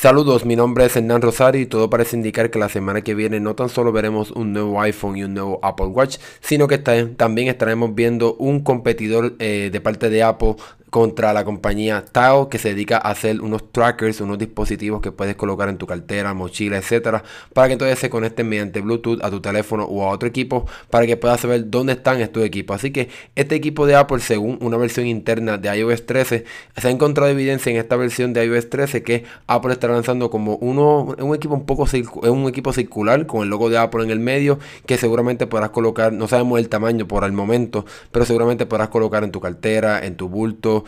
Saludos, mi nombre es Hernán Rosario y todo parece indicar que la semana que viene no tan solo veremos un nuevo iPhone y un nuevo Apple Watch, sino que también estaremos viendo un competidor eh, de parte de Apple contra la compañía Tao que se dedica a hacer unos trackers, unos dispositivos que puedes colocar en tu cartera, mochila, etcétera, para que entonces se conecten mediante Bluetooth a tu teléfono o a otro equipo para que puedas saber dónde están estos equipos. Así que este equipo de Apple, según una versión interna de iOS 13, se ha encontrado evidencia en esta versión de iOS 13 que Apple está lanzando como uno, un equipo un poco un equipo circular con el logo de Apple en el medio que seguramente podrás colocar, no sabemos el tamaño por el momento, pero seguramente podrás colocar en tu cartera, en tu bulto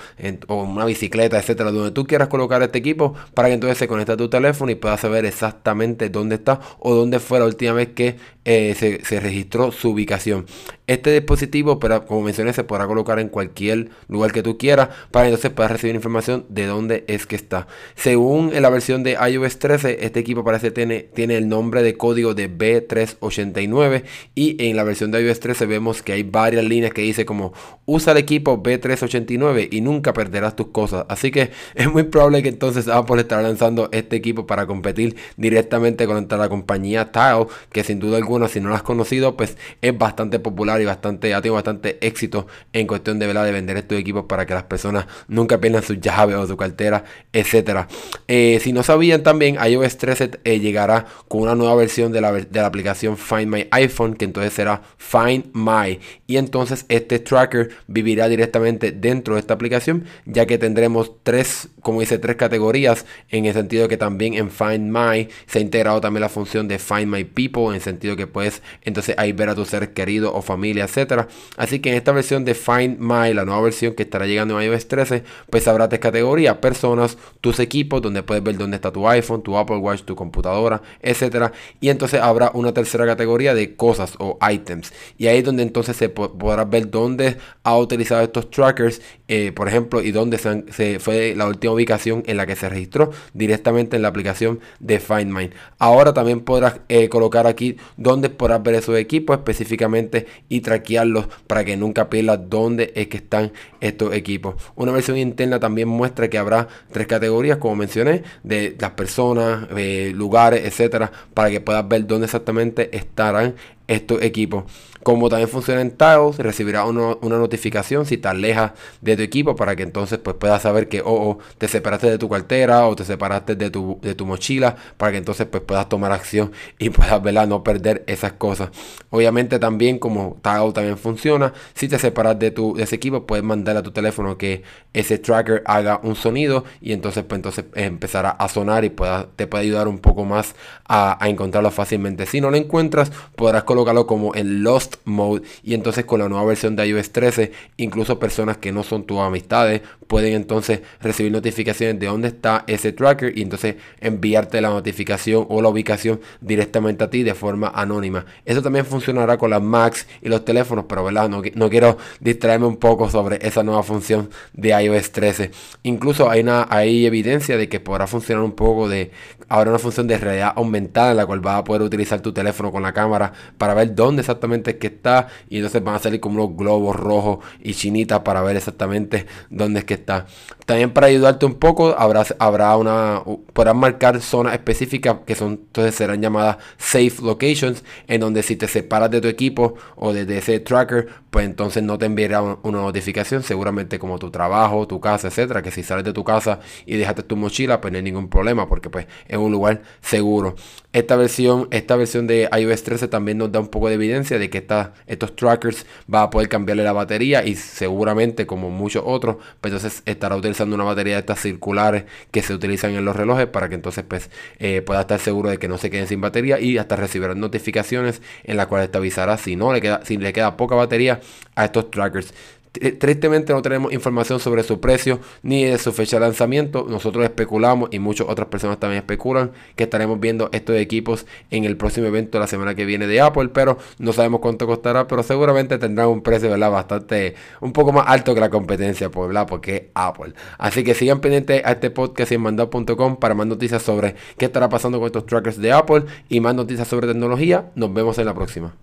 o una bicicleta, etcétera, donde tú quieras colocar este equipo para que entonces se conecte a tu teléfono y puedas saber exactamente dónde está o dónde fue la última vez que eh, se, registró su ubicación. Este dispositivo, pero como mencioné, se podrá colocar en cualquier lugar que tú quieras para entonces puedas recibir información de dónde es que está. Según la versión de iOS 13, este equipo parece tiene, tiene el nombre de código de B389 y en la versión de iOS 13 vemos que hay varias líneas que dice como usa el equipo B389 y nunca perderás tus cosas. Así que es muy probable que entonces Apple estará lanzando este equipo para competir directamente contra la compañía Tile, que sin duda alguna si no lo has conocido, pues es bastante popular y bastante, ha tenido bastante éxito en cuestión de, de vender estos equipos para que las personas nunca pierdan sus llaves o su cartera, etcétera. Eh, si no sabían también, iOS 13 eh, llegará con una nueva versión de la, de la aplicación Find My iPhone, que entonces será Find My. Y entonces este tracker vivirá directamente dentro de esta aplicación, ya que tendremos tres, como dice, tres categorías, en el sentido que también en Find My se ha integrado también la función de Find My People, en el sentido que puedes entonces ahí ver a tu ser querido o familia, etcétera. Así que en esta versión de Find My, la nueva versión que estará llegando en iOS 13, pues habrá tres categorías, personas, tus equipos, donde puedes ver dónde está tu iPhone, tu Apple Watch, tu computadora, etcétera. Y entonces habrá una tercera categoría de cosas o items. Y ahí es donde entonces se podrá ver dónde ha utilizado estos trackers, eh, por ejemplo, y dónde se, fue la última ubicación en la que se registró directamente en la aplicación de Find My. Ahora también podrás eh, colocar aquí dónde podrás ver esos equipos específicamente y traquearlos para que nunca pierdas dónde es que están estos equipos. Una versión interna también muestra que habrá tres categorías, como mencioné, de las personas, eh, lugares, etcétera, para que puedas ver dónde exactamente estarán estos equipos. Como también funciona en Tiles, recibirá una notificación si te alejas de tu equipo para que entonces pues, puedas saber que oh, oh, te separaste de tu cartera o te separaste de tu, de tu mochila para que entonces pues, puedas tomar acción y puedas ¿verdad? no perder esas cosas. Obviamente también como Tiles también funciona, si te separas de, tu, de ese equipo puedes mandar a tu teléfono que ese tracker haga un sonido y entonces pues entonces empezará a sonar y pueda, te puede ayudar un poco más a, a encontrarlo fácilmente. Si no lo encuentras podrás colocarlo como en Lost Mode y entonces con la nueva versión de iOS 13 incluso personas que no son tus amistades pueden entonces recibir notificaciones de dónde está ese tracker y entonces enviarte la notificación o la ubicación directamente a ti de forma anónima. Eso también funcionará con las Macs y los teléfonos, pero verdad no, no quiero distraerme un poco sobre esa nueva función de iOS 13. Incluso hay una hay evidencia de que podrá funcionar un poco de ahora una función de realidad aumentada en la cual vas a poder utilizar tu teléfono con la cámara para ver dónde exactamente es que está y entonces van a salir como unos globos rojos y chinitas para ver exactamente dónde es que está. También para ayudarte un poco habrá, habrá una podrás marcar zonas específicas que son entonces serán llamadas safe locations en donde si te separas de tu equipo o de, ese tracker pues entonces no te enviará una notificación seguramente como tu trabajo, tu casa, etcétera, que si sales de tu casa y dejaste tu mochila pues no hay ningún problema porque pues es un lugar seguro. Esta versión, esta versión de iOS 13 también nos da un poco de evidencia de que esta, estos trackers va a poder cambiarle la batería y seguramente como muchos otros, pues entonces estará utilizando una batería de estas circulares que se utilizan en los relojes para que entonces pues eh, pueda estar seguro de que no se queden sin batería y hasta recibirán notificaciones en las cuales te avisará si no le queda, si le queda poca batería a estos trackers. Tristemente no tenemos información sobre su precio ni de su fecha de lanzamiento. Nosotros especulamos y muchas otras personas también especulan que estaremos viendo estos equipos en el próximo evento la semana que viene de Apple, pero no sabemos cuánto costará, pero seguramente tendrán un precio ¿verdad? bastante, un poco más alto que la competencia, pues, ¿verdad? porque es Apple. Así que sigan pendientes a este podcast en mandado.com para más noticias sobre qué estará pasando con estos trackers de Apple y más noticias sobre tecnología. Nos vemos en la próxima.